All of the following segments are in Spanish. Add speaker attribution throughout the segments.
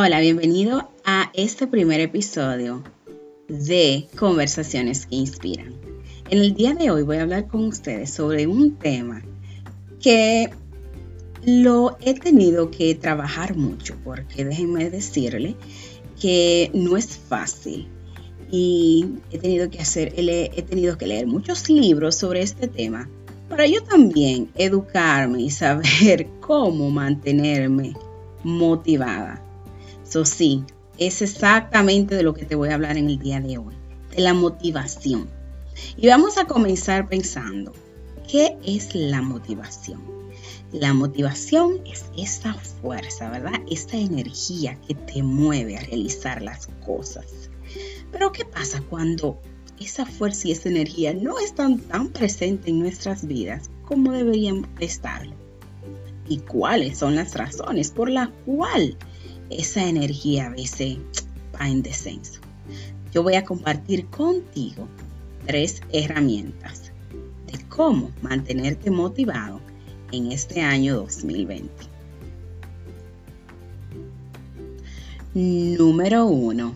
Speaker 1: Hola, bienvenido a este primer episodio de Conversaciones que Inspiran. En el día de hoy voy a hablar con ustedes sobre un tema que lo he tenido que trabajar mucho porque déjenme decirle que no es fácil y he tenido que hacer, he tenido que leer muchos libros sobre este tema para yo también educarme y saber cómo mantenerme motivada eso sí, es exactamente de lo que te voy a hablar en el día de hoy, de la motivación. Y vamos a comenzar pensando, ¿qué es la motivación? La motivación es esa fuerza, ¿verdad? Esa energía que te mueve a realizar las cosas. Pero ¿qué pasa cuando esa fuerza y esa energía no están tan presentes en nuestras vidas como deberían estarlo? ¿Y cuáles son las razones por las cuales esa energía a veces va en descenso. Yo voy a compartir contigo tres herramientas de cómo mantenerte motivado en este año 2020. Número uno.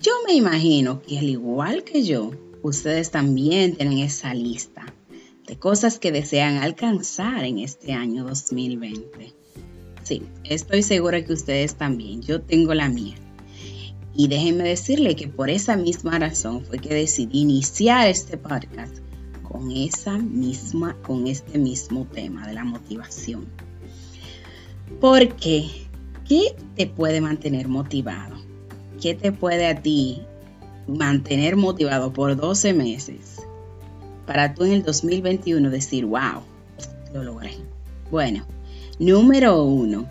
Speaker 1: Yo me imagino que al igual que yo, ustedes también tienen esa lista de cosas que desean alcanzar en este año 2020. Sí, estoy segura que ustedes también. Yo tengo la mía. Y déjenme decirle que por esa misma razón fue que decidí iniciar este podcast con esa misma, con este mismo tema de la motivación. Porque, ¿qué te puede mantener motivado? ¿Qué te puede a ti mantener motivado por 12 meses? Para tú en el 2021 decir, wow, lo logré. Bueno, Número uno,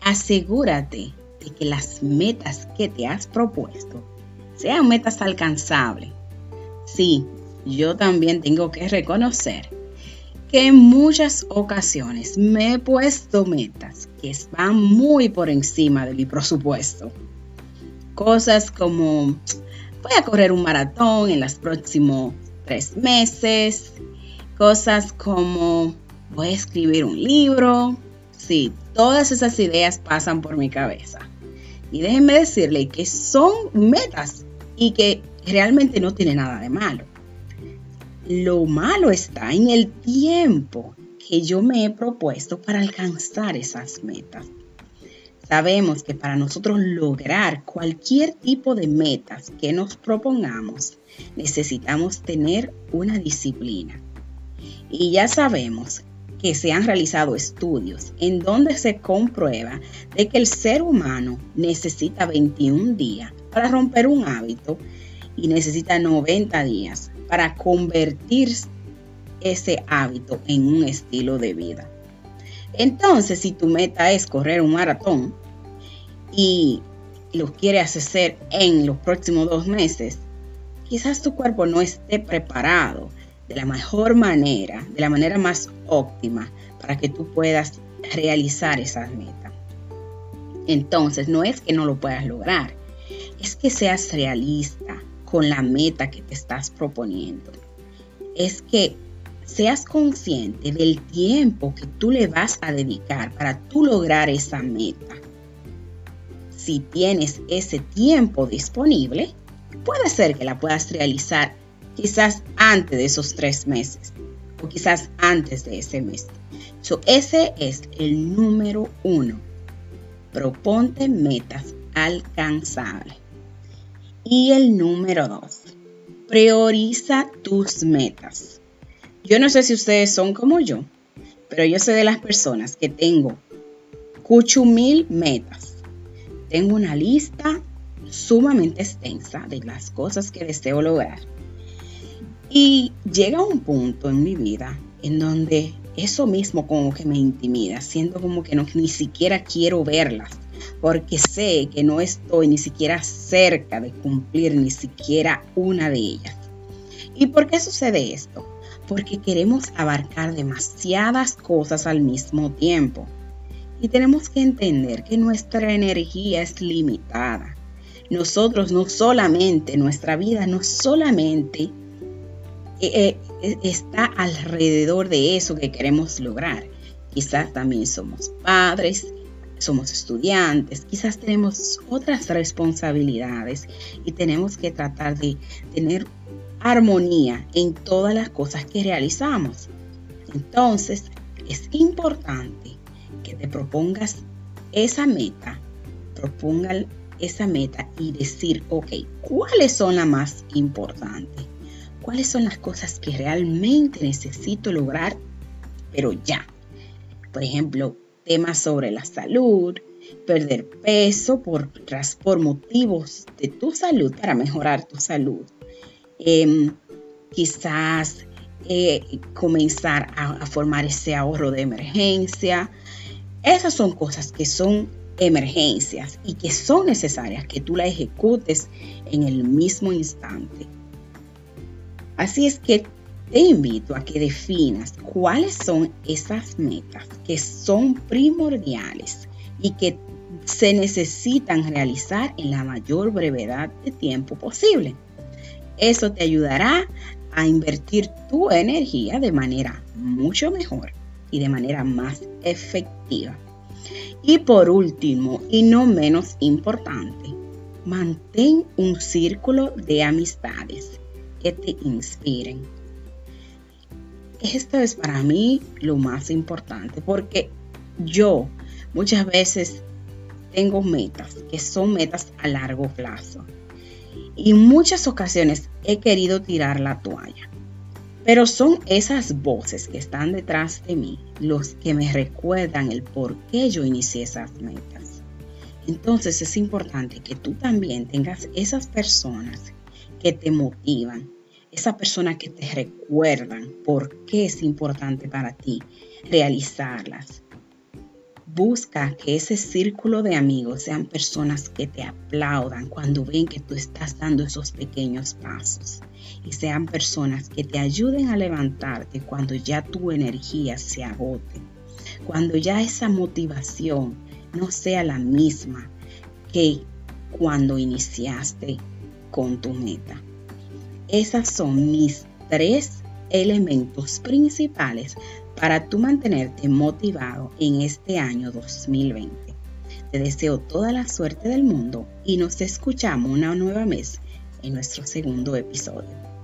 Speaker 1: asegúrate de que las metas que te has propuesto sean metas alcanzables. Sí, yo también tengo que reconocer que en muchas ocasiones me he puesto metas que van muy por encima de mi presupuesto. Cosas como voy a correr un maratón en los próximos tres meses. Cosas como voy a escribir un libro. Sí, todas esas ideas pasan por mi cabeza. Y déjenme decirle que son metas y que realmente no tiene nada de malo. Lo malo está en el tiempo que yo me he propuesto para alcanzar esas metas. Sabemos que para nosotros lograr cualquier tipo de metas que nos propongamos, necesitamos tener una disciplina. Y ya sabemos que se han realizado estudios en donde se comprueba de que el ser humano necesita 21 días para romper un hábito y necesita 90 días para convertir ese hábito en un estilo de vida. Entonces, si tu meta es correr un maratón y lo quieres hacer en los próximos dos meses, quizás tu cuerpo no esté preparado de la mejor manera, de la manera más óptima para que tú puedas realizar esas metas. Entonces, no es que no lo puedas lograr, es que seas realista con la meta que te estás proponiendo. Es que seas consciente del tiempo que tú le vas a dedicar para tú lograr esa meta. Si tienes ese tiempo disponible, puede ser que la puedas realizar quizás antes de esos tres meses o quizás antes de ese mes. So, ese es el número uno. Proponte metas alcanzables. Y el número dos, prioriza tus metas. Yo no sé si ustedes son como yo, pero yo soy de las personas que tengo mil metas. Tengo una lista sumamente extensa de las cosas que deseo lograr y llega un punto en mi vida en donde eso mismo como que me intimida, siento como que no, ni siquiera quiero verlas, porque sé que no estoy ni siquiera cerca de cumplir ni siquiera una de ellas. ¿Y por qué sucede esto? Porque queremos abarcar demasiadas cosas al mismo tiempo. Y tenemos que entender que nuestra energía es limitada. Nosotros no solamente, nuestra vida no solamente eh, eh, está alrededor de eso que queremos lograr. Quizás también somos padres, somos estudiantes, quizás tenemos otras responsabilidades y tenemos que tratar de tener armonía en todas las cosas que realizamos. Entonces, es importante que te propongas esa meta, propongan esa meta y decir, ok, ¿cuáles son las más importantes? ¿Cuáles son las cosas que realmente necesito lograr, pero ya? Por ejemplo, temas sobre la salud, perder peso por, por motivos de tu salud, para mejorar tu salud. Em, quizás eh, comenzar a, formar ese ahorro de emergencia. Esas son cosas que son emergencias y que son necesarias que tú la ejecutes en el mismo instante. Así es que te invito a que definas cuáles son esas metas que son primordiales y que se necesitan realizar en la mayor brevedad de tiempo posible. Eso te ayudará a invertir tu energía de manera mucho mejor y de manera más efectiva. Y por último, y no menos importante, mantén un círculo de amistades que te inspiren. Esto es para mí lo más importante porque yo muchas veces tengo metas que son metas a largo plazo y muchas ocasiones he querido tirar la toalla. Pero son esas voces que están detrás de mí los que me recuerdan el por qué yo inicié esas metas. Entonces es importante que tú también tengas esas personas que te motivan, esas personas que te recuerdan por qué es importante para ti realizarlas. Busca que ese círculo de amigos sean personas que te aplaudan cuando ven que tú estás dando esos pequeños pasos y sean personas que te ayuden a levantarte cuando ya tu energía se agote, cuando ya esa motivación no sea la misma que cuando iniciaste con tu meta. Esas son mis tres elementos principales para tú mantenerte motivado en este año 2020. Te deseo toda la suerte del mundo y nos escuchamos una nueva vez en nuestro segundo episodio.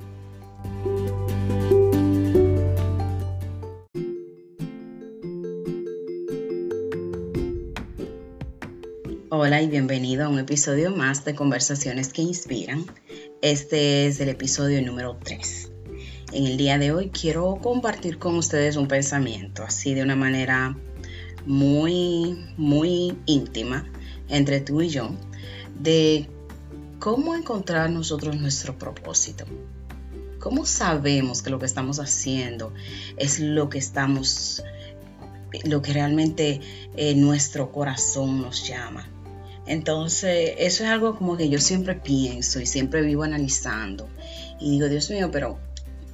Speaker 1: Hola y bienvenido a un episodio más de Conversaciones que Inspiran. Este es el episodio número 3. En el día de hoy quiero compartir con ustedes un pensamiento así de una manera muy, muy íntima entre tú y yo de cómo encontrar nosotros nuestro propósito. ¿Cómo sabemos que lo que estamos haciendo es lo que estamos, lo que realmente eh, nuestro corazón nos llama? Entonces, eso es algo como que yo siempre pienso y siempre vivo analizando. Y digo, Dios mío, pero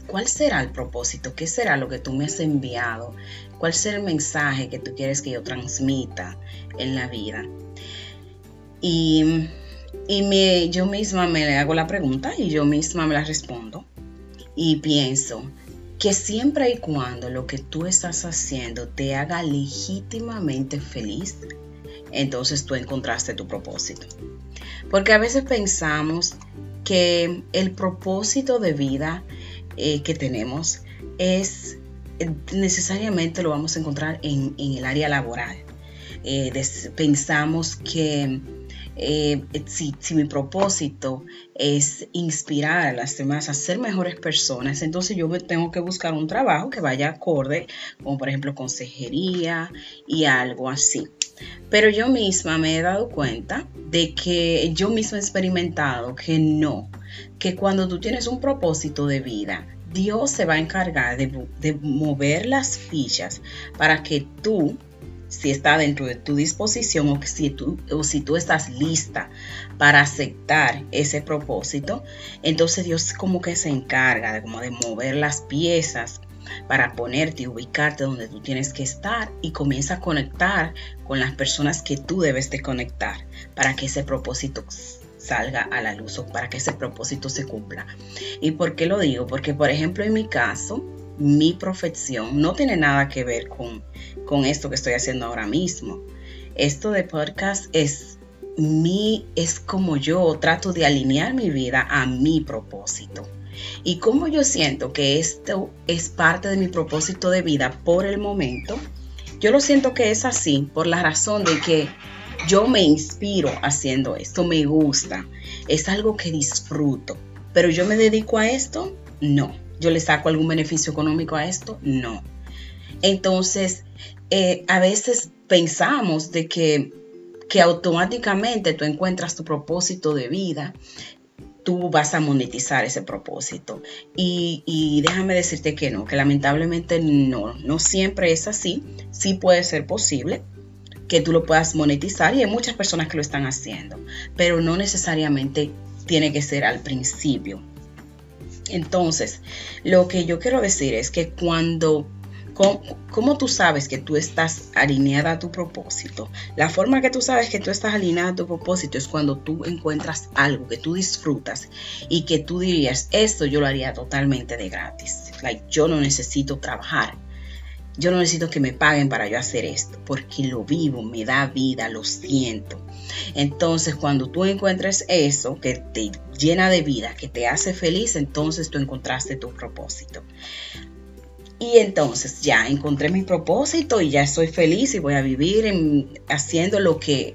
Speaker 1: ¿Cuál será el propósito? ¿Qué será lo que tú me has enviado? ¿Cuál será el mensaje que tú quieres que yo transmita en la vida? Y, me, yo misma me hago la pregunta y yo misma me la respondo. Y pienso que siempre y cuando lo que tú estás haciendo te haga legítimamente feliz, entonces tú encontraste tu propósito. Porque a veces pensamos que el propósito de vida eh, que tenemos es eh, necesariamente lo vamos a encontrar en, el área laboral. Eh, pensamos que si, si, mi propósito es inspirar a las demás a ser mejores personas, entonces yo tengo que buscar un trabajo que vaya acorde, como por ejemplo consejería y algo así. Pero yo misma me he dado cuenta de que yo misma he experimentado que no, que cuando tú tienes un propósito de vida, Dios se va a encargar de, mover las fichas para que tú, si está dentro de tu disposición o, si tú, o si tú estás lista para aceptar ese propósito, entonces Dios como que se encarga de, como de mover las piezas para ponerte y ubicarte donde tú tienes que estar y comienza a conectar con las personas que tú debes de conectar para que ese propósito salga a la luz o para que ese propósito se cumpla. ¿Y por qué lo digo? Porque, por ejemplo, en mi caso, mi profesión no tiene nada que ver con, con esto que estoy haciendo ahora mismo. Esto de podcast es mi, es como yo trato de alinear mi vida a mi propósito. Y como yo siento que esto es parte de mi propósito de vida por el momento, yo lo siento que es así por la razón de que yo me inspiro haciendo esto, me gusta, es algo que disfruto, pero yo me dedico a esto, no. Yo le saco algún beneficio económico a esto, no. Entonces, eh, a veces pensamos de que, que automáticamente tú encuentras tu propósito de vida tú vas a monetizar ese propósito. Y, déjame decirte que no, que lamentablemente no, no siempre es así. Sí puede ser posible que tú lo puedas monetizar y hay muchas personas que lo están haciendo, pero no necesariamente tiene que ser al principio. Entonces, lo que yo quiero decir es que cuando ¿Cómo, tú sabes que tú estás alineada a tu propósito? La forma que tú sabes que tú estás alineada a tu propósito es cuando tú encuentras algo que tú disfrutas y que tú dirías, esto yo lo haría totalmente de gratis. Like, yo no necesito trabajar. Yo no necesito que me paguen para yo hacer esto, porque lo vivo, me da vida, lo siento. Entonces, cuando tú encuentres eso que te llena de vida, que te hace feliz, entonces tú encontraste tu propósito. Y entonces ya encontré mi propósito y ya estoy feliz y voy a vivir haciendo lo que,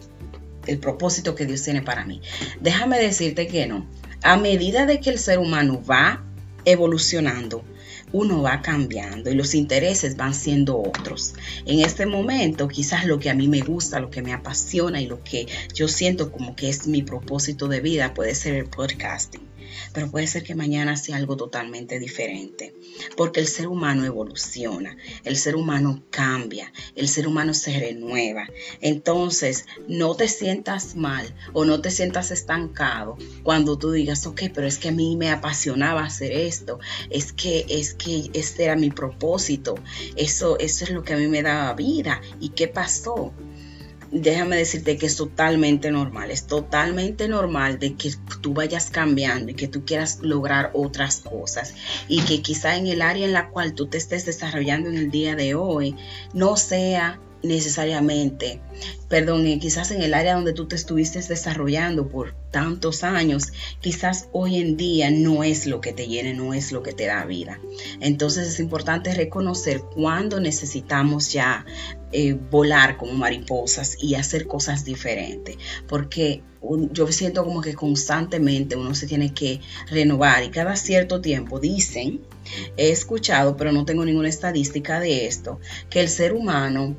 Speaker 1: el propósito que Dios tiene para mí. Déjame decirte que no. A medida de que el ser humano va evolucionando, uno va cambiando y los intereses van siendo otros. En este momento, quizás lo que a mí me gusta, lo que me apasiona y lo que yo siento como que es mi propósito de vida puede ser el podcasting pero puede ser que mañana sea algo totalmente diferente, porque el ser humano evoluciona, el ser humano cambia, el ser humano se renueva. Entonces, no te sientas mal o no te sientas estancado cuando tú digas, ok, pero es que a mí me apasionaba hacer esto, es que, es que este era mi propósito, eso, eso es lo que a mí me daba vida. ¿Y qué pasó? Déjame decirte que es totalmente normal, es totalmente normal de que tú vayas cambiando y que tú quieras lograr otras cosas y que quizá en el área en la cual tú te estés desarrollando en el día de hoy no sea necesariamente, perdón, eh, quizás en el área donde tú te estuviste desarrollando por tantos años, quizás hoy en día no es lo que te llene, no es lo que te da vida. Entonces es importante reconocer cuándo necesitamos ya eh, volar como mariposas y hacer cosas diferentes, porque yo siento como que constantemente uno se tiene que renovar y cada cierto tiempo dicen, he escuchado, pero no tengo ninguna estadística de esto, que el ser humano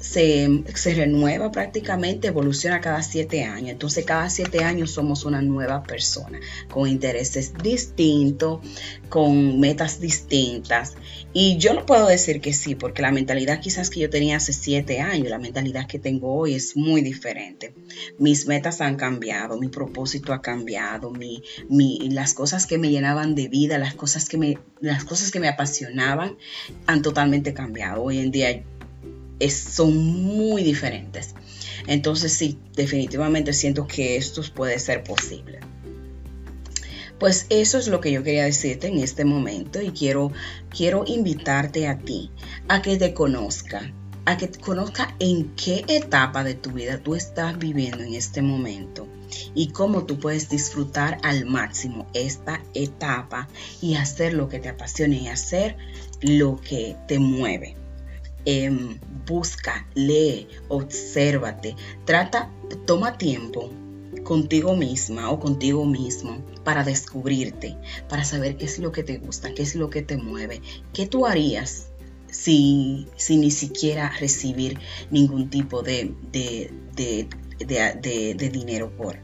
Speaker 1: se, renueva prácticamente, evoluciona cada siete años. Entonces cada siete años somos una nueva persona, con intereses distintos, con metas distintas. Y yo no puedo decir que sí, porque la mentalidad quizás que yo tenía hace siete años, la mentalidad que tengo hoy es muy diferente. Mis metas han cambiado, mi propósito ha cambiado, mi, las cosas que me llenaban de vida, las cosas que me, las cosas que me apasionaban han totalmente cambiado. Hoy en día son muy diferentes. Entonces sí, definitivamente siento que esto puede ser posible. Pues eso es lo que yo quería decirte en este momento y quiero, quiero invitarte a ti a que te conozca, a que te conozca en qué etapa de tu vida tú estás viviendo en este momento y cómo tú puedes disfrutar al máximo esta etapa y hacer lo que te apasiona y hacer lo que te mueve. Em, busca, lee, obsérvate, trata, toma tiempo contigo misma o contigo mismo para descubrirte, para saber qué es lo que te gusta, qué es lo que te mueve, qué tú harías si, ni siquiera recibir ningún tipo de, de, de dinero por.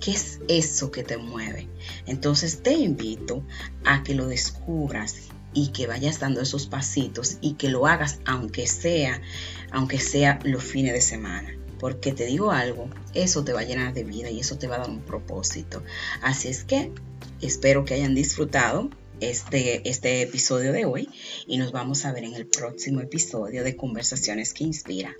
Speaker 1: ¿Qué es eso que te mueve? Entonces te invito a que lo descubras y que vayas dando esos pasitos y que lo hagas aunque sea, aunque sea los fines de semana. Porque te digo algo, eso te va a llenar de vida y eso te va a dar un propósito. Así es que espero que hayan disfrutado este, este episodio de hoy y nos vamos a ver en el próximo episodio de Conversaciones que Inspira.